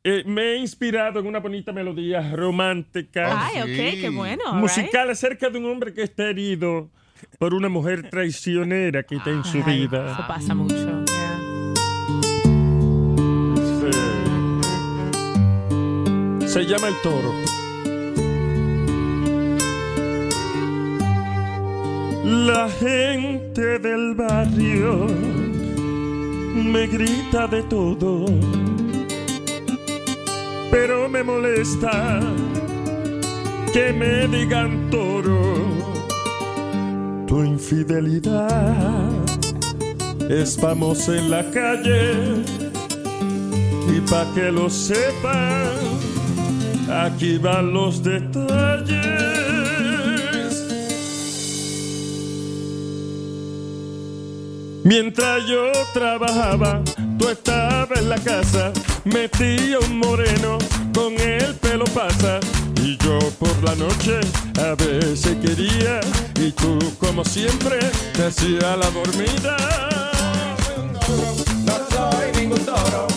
eh, me he inspirado en una bonita melodía romántica. Ay, ok, qué bueno. right. musical acerca de un hombre que está herido por una mujer traicionera que está en su Ay, vida. Eso pasa mucho. se llama El Toro. La gente del barrio me grita de todo, pero me molesta que me digan toro. Tu infidelidad es famosa en la calle y pa' que lo sepan aquí van los detalles. Mientras yo trabajaba, tú estabas en la casa, metía un moreno con el pelo pasa. Y yo por la noche a veces quería, y tú como siempre te hacía la dormida. No soy ningún toro, no soy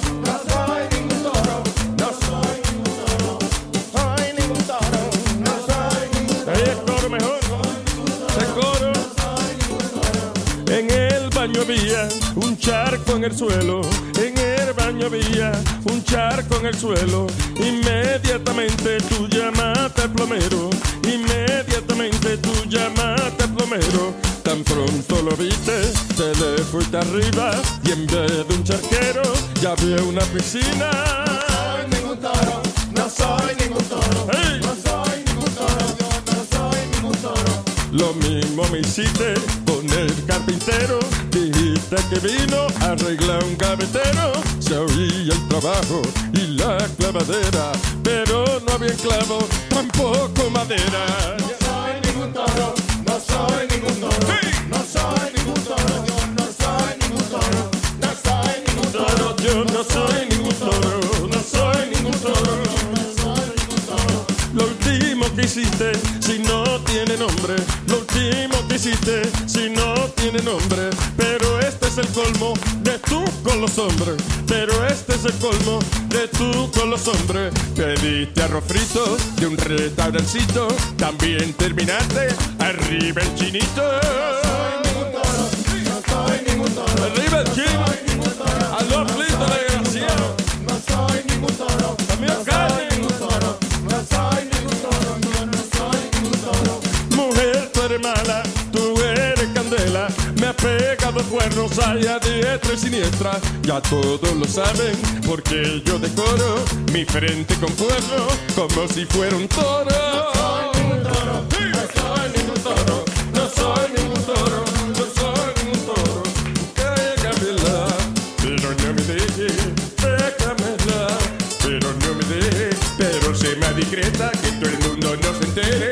charco en el suelo. En el baño había un charco en el suelo. Inmediatamente tú llamaste al plomero. Inmediatamente tú llamaste al plomero. Tan pronto lo viste, te le fuiste arriba. Y en vez de un charquero, ya había una piscina. No soy ningún toro, no soy ningún toro. No soy ningún toro, yo no soy ningún toro. Lo mismo me hiciste con el carpintero. Dijiste que vino a arreglar un gavetero. Se oía el trabajo y la clavadera. Pero no había clavo, tampoco madera. No soy ningún toro, no soy ningún toro. No soy ningún toro, yo no soy ningún toro. No soy ningún toro, yo no soy ningún toro. No soy ningún toro, no soy ningún toro. Lo último que hiciste, si no tiene nombre. Lo último que hiciste, si no tiene nombre. Pero este es el colmo de tú con los hombres. Pero este es el colmo de tú con los hombres. Pediste arroz frito de un restaurancito. También terminaste arriba el chinito. Arriba el chino. Cuernos allá diestra y siniestra. Ya todos lo saben, porque yo decoro mi frente con cuerno como si fuera un toro. No soy ningún toro, no soy ningún toro. No soy ningún toro, no soy ningún toro. Déjamela, pero no me deje. Déjamela, pero no me deje. Pero se me discreta que todo el mundo no se entere.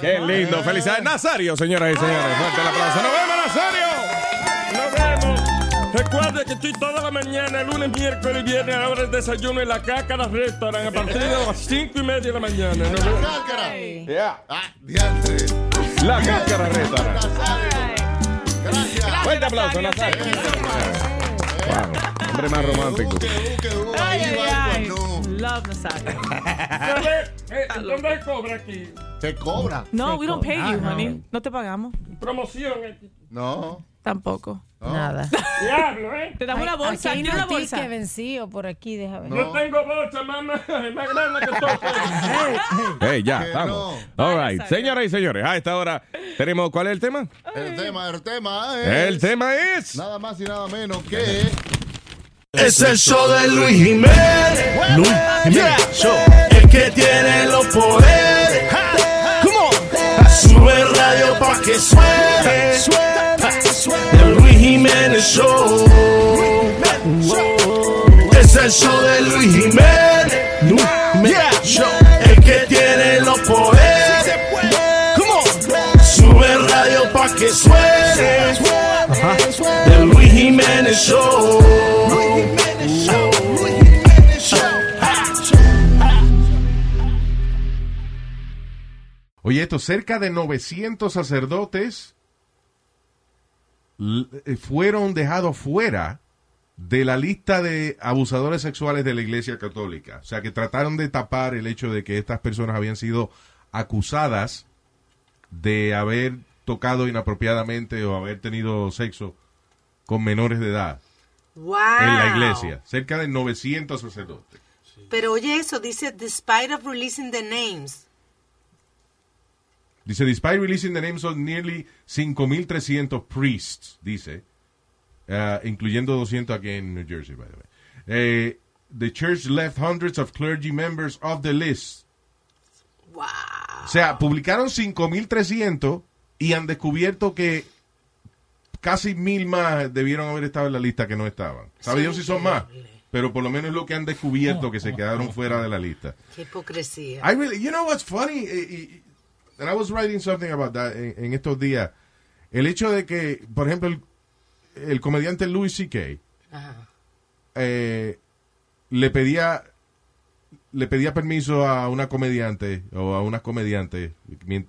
Qué lindo. Felicidades, Nazario, señoras y señores. Fuerte el aplauso. ¡Nos vemos, Nazario! Nos vemos. Recuerde que estoy toda la mañana, lunes, miércoles y viernes a la hora del desayuno en la Cácara Restaurant a partir de las 5 y media de la mañana. Nos vemos. Yeah. Ah. La Cácara Restaurant. Gracias. Fuerte aplauso, Nazario. Wow. Hombre más romántico. Ay, ay, ay. No. Love. ¿Dónde, eh, ¿Dónde cobra aquí? Se cobra. No, we don't pay Ah, you, no. honey. No te pagamos. Promoción. aquí. No. Tampoco. no. Nada. Diablo, ¿eh? Te damos una Aquí bolsa. hay ¿Tiene una un bolsa? ticket vencido por aquí, déjame ver. Yo tengo bolsa más, más, más grande que todo. Hey, ya, Que vamos. All right. Señoras y señores, a esta hora tenemos. ¿Cuál es el tema? El tema, el tema es. El tema es. Nada más y nada menos que. Es el show de Luis Jiménez. Luis Jiménez Show. El que tiene los poderes. Sube radio pa' que suene. El Luis Jiménez Show. Es el show de Luis Jiménez. Luis Jiménez Show. Oye, esto, cerca de 900 sacerdotes eh, fueron dejados fuera de la lista de abusadores sexuales de la Iglesia Católica. O sea, que trataron de tapar el hecho de que estas personas habían sido acusadas de haber tocado inapropiadamente o haber tenido sexo con menores de edad Wow. en la iglesia. Cerca de 900 sacerdotes. Pero oye eso, dice, despite of releasing the names. Dice, despite releasing the names of nearly 5.300 priests, dice, uh, incluyendo 200 aquí en New Jersey, by the way. Eh, the church left hundreds of clergy members off the list. O sea, publicaron 5.300 y han descubierto que casi mil más debieron haber estado en la lista que no estaban. ¿Sabe Dios si son más? Pero por lo menos es lo que han descubierto que se quedaron fuera de la lista. Qué hipocresía. I really, you know what's funny? And I was writing something about that en, en estos días. El hecho de que, por ejemplo, el, el comediante Louis C.K. Eh, le pedía le pedía permiso a una comediante o a unas comediantes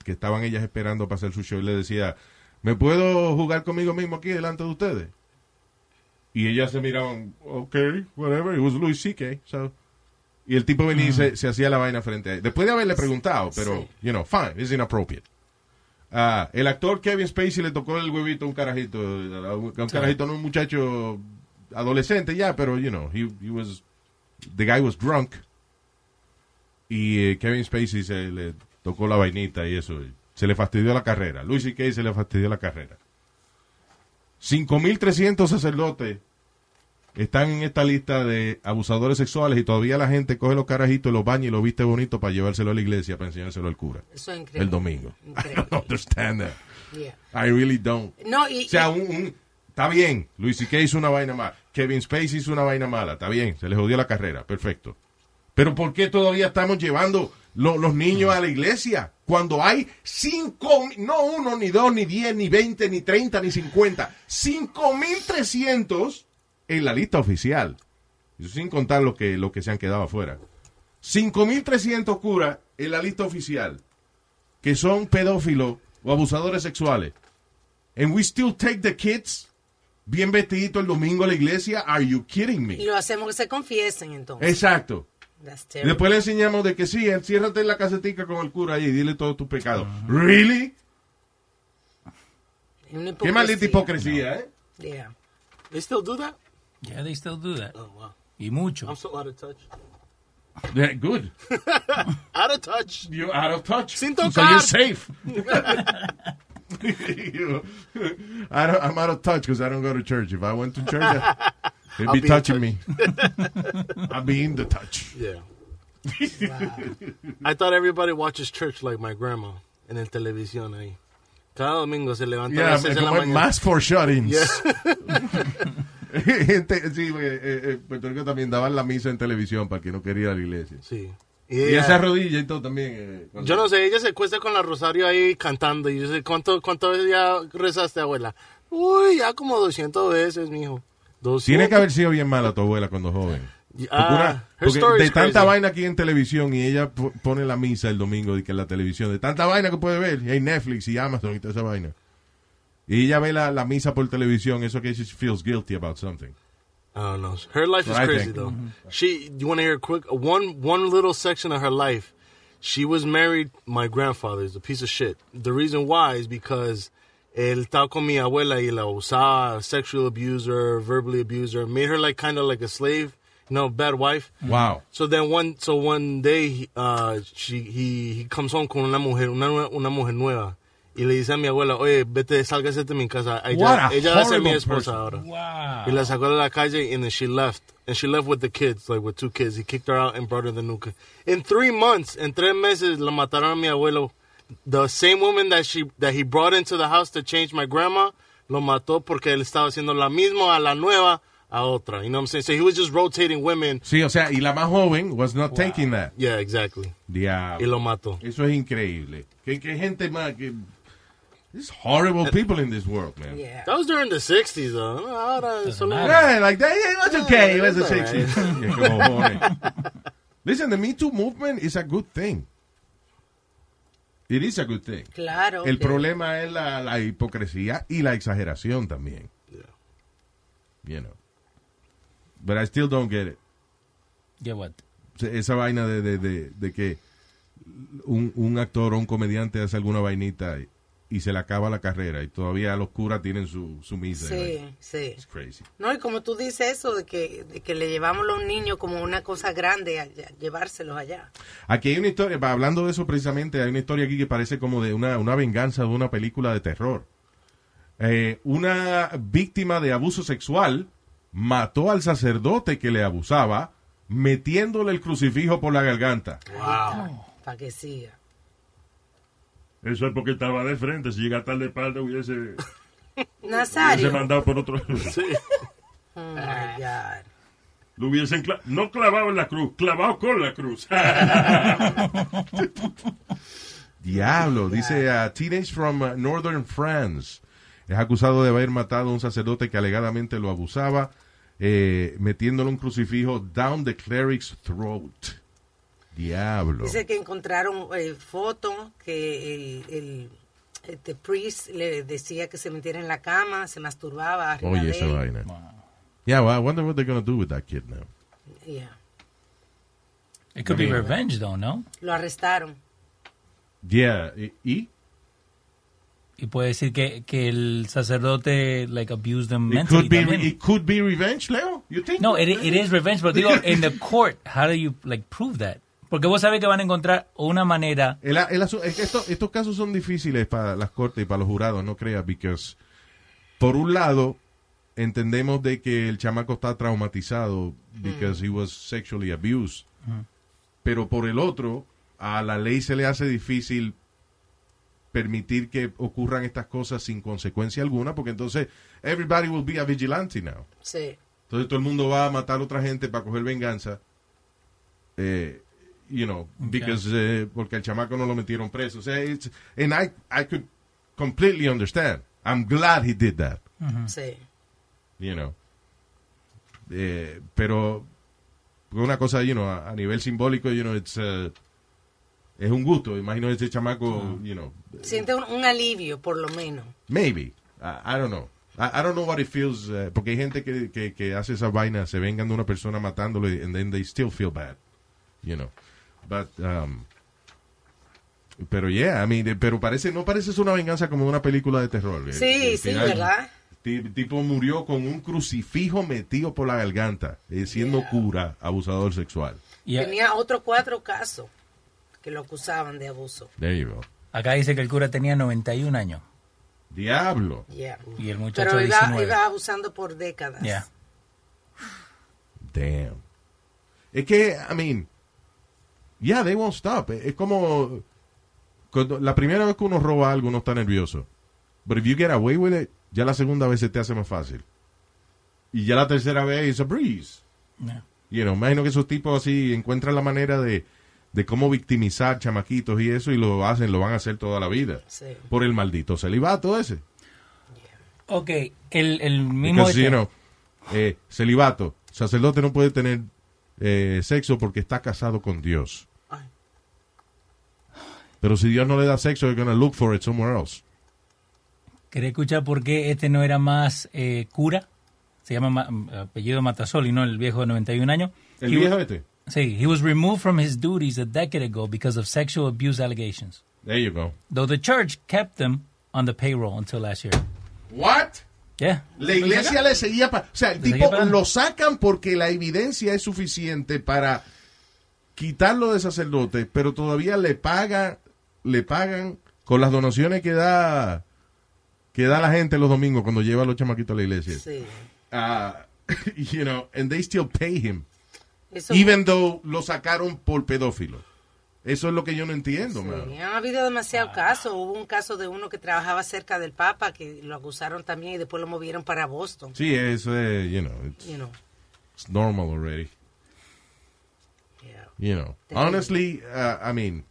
que estaban ellas esperando para hacer su show y le decía, ¿me puedo jugar conmigo mismo aquí delante de ustedes? Y ellas se miraban, ok, whatever, it was Louis C.K. So. Y el tipo venía y se, se hacía la vaina frente a él. Después de haberle preguntado, pero, you know, fine, it's inappropriate. Ah, el actor Kevin Spacey le tocó el huevito a un carajito, a un, a un carajito, no un muchacho adolescente ya, pero, you know, he, he was, the guy was drunk. Y eh, Kevin Spacey se le tocó la vainita y eso, y se le fastidió la carrera. Louis C.K. se le fastidió la carrera. 5.300 sacerdotes están en esta lista de abusadores sexuales y todavía la gente coge los carajitos, los baña y los viste bonito para llevárselo a la iglesia, para enseñárselo al cura. Eso es increíble. El domingo. I don't understand that. Yeah. I really don't. No, y, O sea, y- un, un- está bien, Luis C.K. hizo una vaina mala, Kevin Spacey hizo una vaina mala, está bien, se le jodió la carrera, perfecto. Pero ¿por qué todavía estamos llevando lo- los niños a la iglesia? Cuando hay cinco, no uno, ni dos, ni diez, ni veinte, ni treinta, ni cincuenta, cinco mil trescientos en la lista oficial. Sin contar lo que, lo que se han quedado afuera. Cinco mil trescientos curas en la lista oficial que son pedófilos o abusadores sexuales. And we still take the kids bien vestidito el domingo a la iglesia. Are you kidding me? y lo hacemos que se confiesen entonces. Exacto. That's Y después le enseñamos de que sí, enciérrate en la casetica con el cura ahí y dile todos tus pecados. ¿Really? Qué maldita hipocresía, ¿eh? Yeah. They still do that? Yeah, they still do that. Oh, wow. Y mucho. I'm so out of touch. Yeah, good. out of touch. You're out of touch. Sin So you're safe. You- I don't, I'm out of touch because I don't go to church. If I went to church, I- they'd I'll be be touching touch. me. I'll be in the touch. Yeah. Wow. I thought everybody watches church like my grandma en el televisión ahí. Cada domingo se levanta a Yeah, las seis de la como es mañana. más for shut-ins. Yeah. Gente, sí, eh, eh, Puerto Rico también daban la misa en televisión para que no quería ir a la iglesia. Sí. Y, Y esa rodilla y todo también. eh, cuando- Yo no sé, ella se cuesta con la rosario ahí cantando. Y yo sé, ¿cuánto, ¿cuántas veces ya rezaste, abuela? Uy, ya como 200 veces, mijo. 200. Tiene que haber sido bien mala tu abuela cuando joven. Porque, Ah, una- porque de tanta vaina aquí en televisión y ella po- pone la misa el domingo y que en la televisión, de tanta vaina que puede ver, y hay Netflix y Amazon y toda esa vaina. Y ella ve la, la misa por televisión, eso que she feels guilty about something. I don't know. Her life is crazy think. though. She, you want to hear a quick one one little section of her life? She was married. My grandfather is a piece of shit. The reason why is because él estaba con mi abuela y la usaba, sexual abuser, verbally abuser, made her like kind of like a slave, you know, bad wife. Wow. So then one, so one day, uh, she, he, he comes home con una mujer, una, una mujer nueva. Y le dice a mi abuela, oye, vete, sálgase de mi casa. Ella, ella va a ser mi esposa person. ahora. Wow. Y la sacó de la calle and then she left. And she left with the kids, like with two kids. He kicked her out and brought her the new kid. In three months, en tres meses, la mataron a mi abuelo. The same woman that she that he brought into the house to change my grandma, lo mató porque él estaba haciendo la misma a la nueva a otra. You know what I'm saying? So he was just rotating women. Sí, o sea, y la más joven was not taking that. Yeah, exactly. Diablo. Y lo mató. Eso es increíble. Que, que gente más que... There's horrible people in this world, man. Yeah. That was during the 60s, though. No, Yeah, like that, yeah, it was okay. It was the it's all 60s. Yeah, cojones. Listen, the Me Too movement is a good thing. It is a good thing. Claro. El problema es la, la hipocresía y la exageración también. You know. But I still don't get it. Get what? Esa vaina de, de, de, de que un, un actor o un comediante hace alguna vainita y, y se le acaba la carrera y todavía los curas tienen su, su misa. Sí, sí. It's crazy. No, y como tú dices eso de que, de que le llevamos a los niños como una cosa grande, allá, llevárselos allá. Aquí hay una historia, hablando de eso precisamente, hay una historia aquí que parece como de una, una venganza de una película de terror. Eh, una víctima de abuso sexual mató al sacerdote que le abusaba metiéndole el crucifijo por la garganta. Wow. Para que siga. Eso es porque estaba de frente. Si llega tarde de espalda, hubiese, hubiese Nazario. mandado por otro. Oh my God. Lo hubiesen cla- no clavado en la cruz, clavado con la cruz. Diablo, dice a Teenage from uh, Northern France. Es acusado de haber matado a un sacerdote que alegadamente lo abusaba, eh, metiéndole un crucifijo down the cleric's throat. Diablo. Dice que encontraron eh, fotos que el, el este priest le decía que se metiera en la cama, se masturbaba arriba Oye, de esa él. vaina. Yeah, well, I wonder what they're going to do with that kid now. Yeah. It could be revenge, though, no? Lo arrestaron. Yeah, ¿y? y? Puede decir que, que el sacerdote, like, abused them It mentally could, be, también. it could be revenge, Leo? You think? No, it, it is revenge, pero digo, in the court, how do you, like, prove that? Porque vos sabés que van a encontrar una manera... El, el asu- es que esto- estos casos son difíciles para las cortes y para los jurados, no creas, because por un lado entendemos de que el chamaco está traumatizado because he was sexually abused, pero por el otro a la ley se le hace difícil permitir que ocurran estas cosas sin consecuencia alguna, porque entonces everybody will be a vigilante now. Sí. Entonces todo el mundo va a matar a otra gente para coger venganza. Eh, you know, because, eh, porque el chamaco no lo metieron preso. O sea, it's, and I, I could completely understand. I'm glad he did that, Sí. you know. Eh, pero una cosa, you know, a, a nivel simbólico, you know, it's, uh, es un gusto. Imagino ese chamaco, you know, Siente un, un alivio, por lo menos. Maybe. I, I don't know. I, I don't know what it feels. eh, porque hay gente que, que, que hace esa vaina, se vengan de una persona matándolo y and then they still feel bad. You know. But, um, pero yeah, I mean, eh, pero parece, no parece una venganza como una película de terror. eh. Sí, Al sí, final, ¿verdad? ti- tipo murió con un crucifijo metido por la garganta, eh, siendo cura, abusador sexual. Tenía otros cuatro casos que lo acusaban de abuso. There you go. Acá dice que el cura tenía 91 años. Diablo. Yeah. Y el muchacho Pero iba, 19. iba abusando por décadas. Yeah. Damn. Es que, I mean, yeah, they won't stop. Es como cuando, la primera vez que uno roba algo, uno está nervioso. But if you get away with it, ya la segunda vez se te hace más fácil. Y ya la tercera vez es a breeze. Yeah. You know, imagino que esos tipos así encuentran la manera de, de cómo victimizar chamaquitos y eso y lo hacen, lo van a hacer toda la vida. Sí. Por el maldito celibato ese. Ok, el, el mismo... Because, you know, eh, celibato. Sacerdote no puede tener eh, sexo porque está casado con Dios. Pero si Dios no le da sexo, they're gonna look for it somewhere else. ¿Querés escuchar por qué este no era más eh, cura? Se llama ma- apellido Matasoli, ¿no? El viejo de 91 años. ¿El He viejo wa- este? Sí, he was removed from his duties a decade ago because of sexual abuse allegations. There you go. Though the church kept him on the payroll until last year. What? Yeah. La iglesia le seguía, pa- o sea, el Le tipo lo sacan porque la evidencia es suficiente para quitarlo de sacerdote, pero todavía le paga, le pagan con las donaciones que da que da la gente los domingos cuando lleva a los chamaquitos a la iglesia. Sí. Ah, you know, and they still pay him. Eso- Even though lo sacaron por pedófilo. Eso es lo que yo no entiendo. Sí, han habido demasiados casos. Hubo un caso de uno que trabajaba cerca del Papa que lo acusaron también y después lo movieron para Boston. Sí, eso es, you know, it's, You know. it's normal already. You know, honestly, uh, I mean,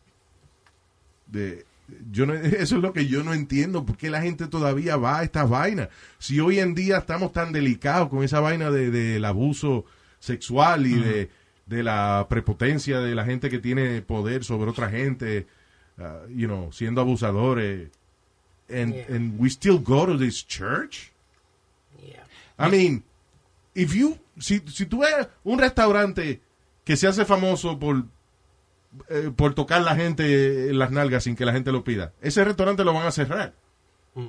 de, yo no, eso es lo que yo no entiendo, ¿por qué la gente todavía va a estas vainas? Si hoy en día estamos tan delicados con esa vaina de- del abuso sexual y de, de la prepotencia de la gente que tiene poder sobre otra gente, uh, you know, siendo abusadores, and, and we still go to this church? I mean, if you, si, si tú ves un restaurante que se hace famoso por, eh, por tocar la gente en las nalgas sin que la gente lo pida, ese restaurante lo van a cerrar.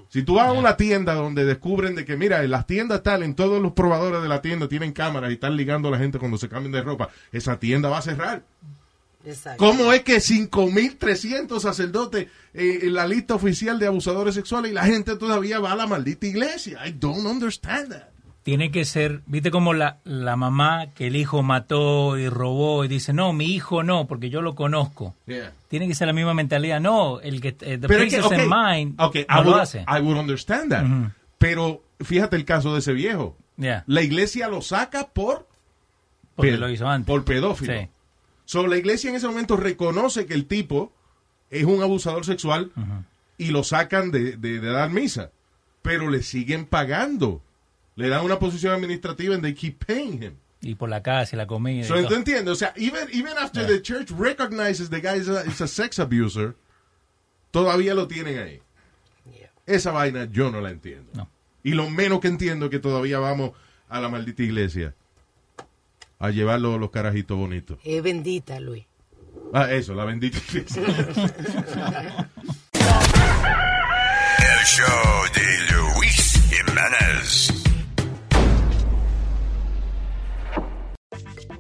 Si tú vas a una tienda donde descubren de que, mira, en las tiendas tal, en todos los probadores de la tienda tienen cámaras y están ligando a la gente cuando se cambian de ropa, esa tienda va a cerrar. Exacto. ¿Cómo es que 5.300 sacerdotes eh, en la lista oficial de abusadores sexuales y la gente todavía va a la maldita iglesia? I don't understand that. Tiene que ser, viste como la, la mamá que el hijo mató y robó y dice, no, mi hijo no, porque yo lo conozco. Yeah. Tiene que ser la misma mentalidad. No, el que, eh, the Pero es que, princess in okay, mind okay, no I lo would, hace. I would understand that. Pero fíjate el caso de ese viejo. Yeah. La iglesia lo saca por, Porque lo hizo antes. por pedófilo. Sí. So, la iglesia en ese momento reconoce que el tipo es un abusador sexual y lo sacan de, de- de dar misa. Pero le siguen pagando. Le dan una posición administrativa and they keep paying him. Y por la casa y la comida. y So, todo. ¿tú entiendes? O sea, even, even after the church recognizes the guy is a, is a sex abuser, todavía lo tienen ahí. Esa vaina yo no la entiendo. Y lo menos que entiendo es que todavía vamos a la maldita iglesia a llevar los, los carajitos bonitos. Es bendita, Luis. Ah, eso, la bendita iglesia. El show de Luis Jiménez.